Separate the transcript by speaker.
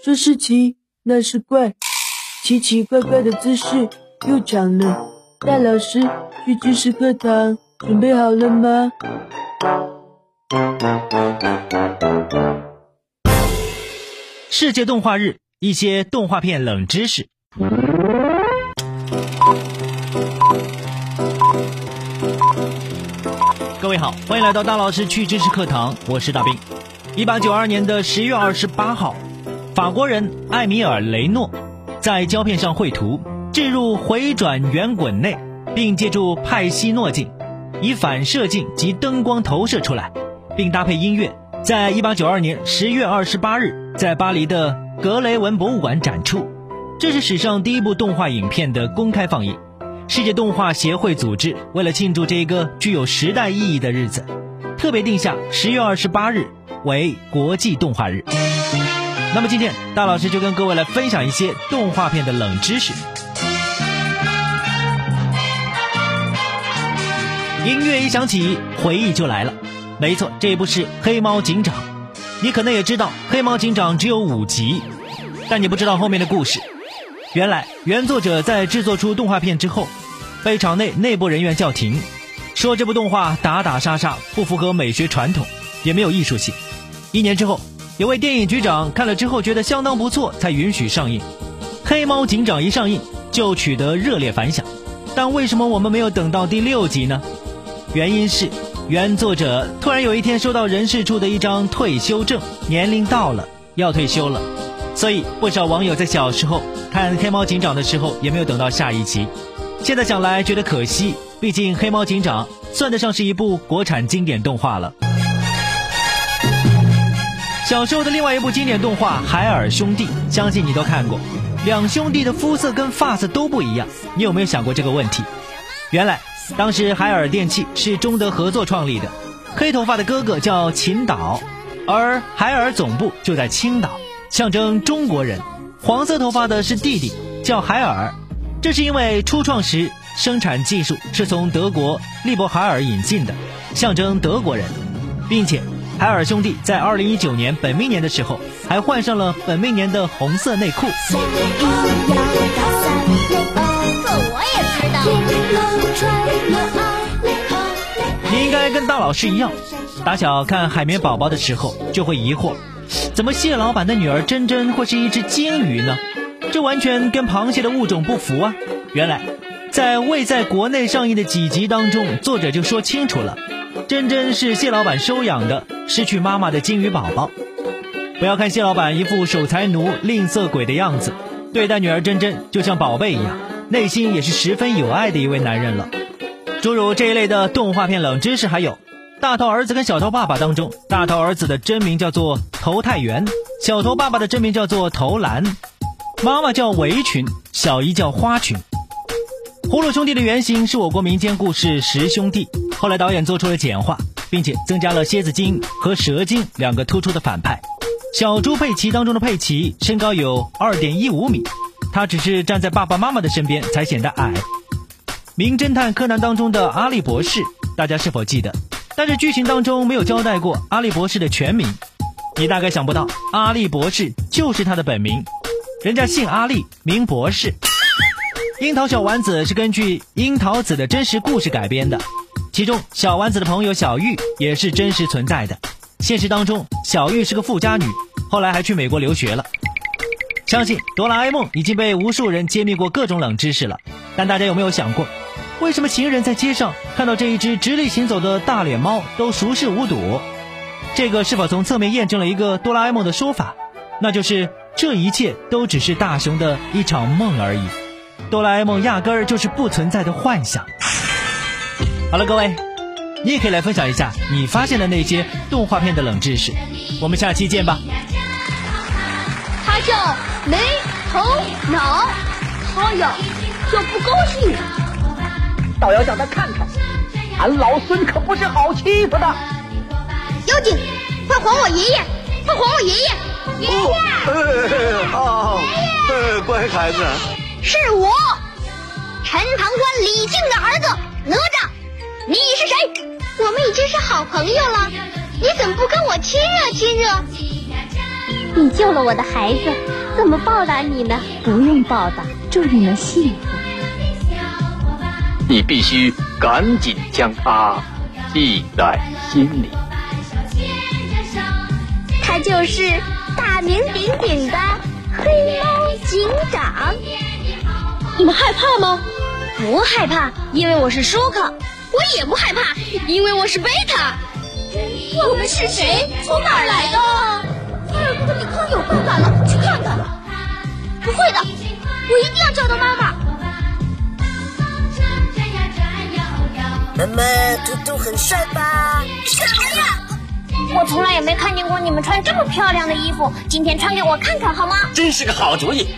Speaker 1: 说是奇，那是怪，奇奇怪怪的姿势又长了。大老师去知识课堂，准备好了吗？
Speaker 2: 世界动画日，一些动画片冷知识。各位好，欢迎来到大老师去知识课堂，我是大兵。一八九二年的十月二十八号，法国人艾米尔·雷诺在胶片上绘图，置入回转圆滚内，并借助派西诺镜，以反射镜及灯光投射出来，并搭配音乐。在一八九二年十月二十八日，在巴黎的格雷文博物馆展出，这是史上第一部动画影片的公开放映。世界动画协会组织为了庆祝这一个具有时代意义的日子，特别定下十月二十八日为国际动画日。那么今天，大老师就跟各位来分享一些动画片的冷知识。音乐一响起，回忆就来了。没错，这部是《黑猫警长》。你可能也知道，《黑猫警长》只有五集，但你不知道后面的故事。原来，原作者在制作出动画片之后，被场内内部人员叫停，说这部动画打打杀杀，不符合美学传统，也没有艺术性。一年之后，有位电影局长看了之后觉得相当不错，才允许上映。《黑猫警长》一上映就取得热烈反响，但为什么我们没有等到第六集呢？原因是。原作者突然有一天收到人事处的一张退休证，年龄到了，要退休了，所以不少网友在小时候看《黑猫警长》的时候也没有等到下一集。现在想来觉得可惜，毕竟《黑猫警长》算得上是一部国产经典动画了。小时候的另外一部经典动画《海尔兄弟》，相信你都看过。两兄弟的肤色跟发色都不一样，你有没有想过这个问题？原来。当时海尔电器是中德合作创立的，黑头发的哥哥叫秦岛，而海尔总部就在青岛，象征中国人；黄色头发的是弟弟，叫海尔，这是因为初创时生产技术是从德国利伯海尔引进的，象征德国人，并且海尔兄弟在二零一九年本命年的时候还换上了本命年的红色内裤。你应该跟大老师一样，打小看海绵宝宝的时候就会疑惑，怎么蟹老板的女儿珍珍会是一只金鱼呢？这完全跟螃蟹的物种不符啊！原来，在未在国内上映的几集当中，作者就说清楚了，珍珍是蟹老板收养的失去妈妈的金鱼宝宝。不要看蟹老板一副守财奴、吝啬鬼的样子，对待女儿珍珍就像宝贝一样。内心也是十分有爱的一位男人了。诸如这一类的动画片冷知识还有，《大头儿子跟小头爸爸》当中，大头儿子的真名叫做头太元，小头爸爸的真名叫做头兰，妈妈叫围裙，小姨叫花裙。葫芦兄弟的原型是我国民间故事十兄弟，后来导演做出了简化，并且增加了蝎子精和蛇精两个突出的反派。小猪佩奇当中的佩奇身高有二点一五米。他只是站在爸爸妈妈的身边才显得矮。名侦探柯南当中的阿笠博士，大家是否记得？但是剧情当中没有交代过阿笠博士的全名，你大概想不到，阿笠博士就是他的本名，人家姓阿笠，名博士。樱桃小丸子是根据樱桃子的真实故事改编的，其中小丸子的朋友小玉也是真实存在的。现实当中，小玉是个富家女，后来还去美国留学了。相信哆啦 A 梦已经被无数人揭秘过各种冷知识了，但大家有没有想过，为什么行人在街上看到这一只直立行走的大脸猫都熟视无睹？这个是否从侧面验证了一个哆啦 A 梦的说法，那就是这一切都只是大雄的一场梦而已，哆啦 A 梦压根儿就是不存在的幻想。好了，各位，你也可以来分享一下你发现的那些动画片的冷知识，我们下期见吧。
Speaker 3: 他叫。没头脑，他呀就不高兴，
Speaker 4: 倒要叫他看看，俺老孙可不是好欺负的。
Speaker 3: 妖精，快还我爷爷！快还我爷爷！
Speaker 5: 爷爷！好，乖孩子。
Speaker 3: 是我，陈塘关李靖的儿子哪吒。你是谁？我们已经是好朋友了，你怎么不跟我亲热亲热？你救了我的孩子，怎么报答你呢？
Speaker 6: 不用报答，祝你们幸福。
Speaker 7: 你必须赶紧将他记在心里。
Speaker 3: 他就是大名鼎鼎的黑猫警长。
Speaker 6: 你们害怕吗？
Speaker 3: 不害怕，因为我是舒克。我也不害怕，因为我是贝塔。
Speaker 6: 我们是谁？从哪儿来的？
Speaker 3: 菲尔哥哥，你康有办法了，去看看。不会的，我一定要找到妈妈。
Speaker 8: 妈妈，图图很帅吧？
Speaker 3: 什么呀！我从来也没看见过你们穿这么漂亮的衣服，今天穿给我看看好吗？
Speaker 9: 真是个好主意。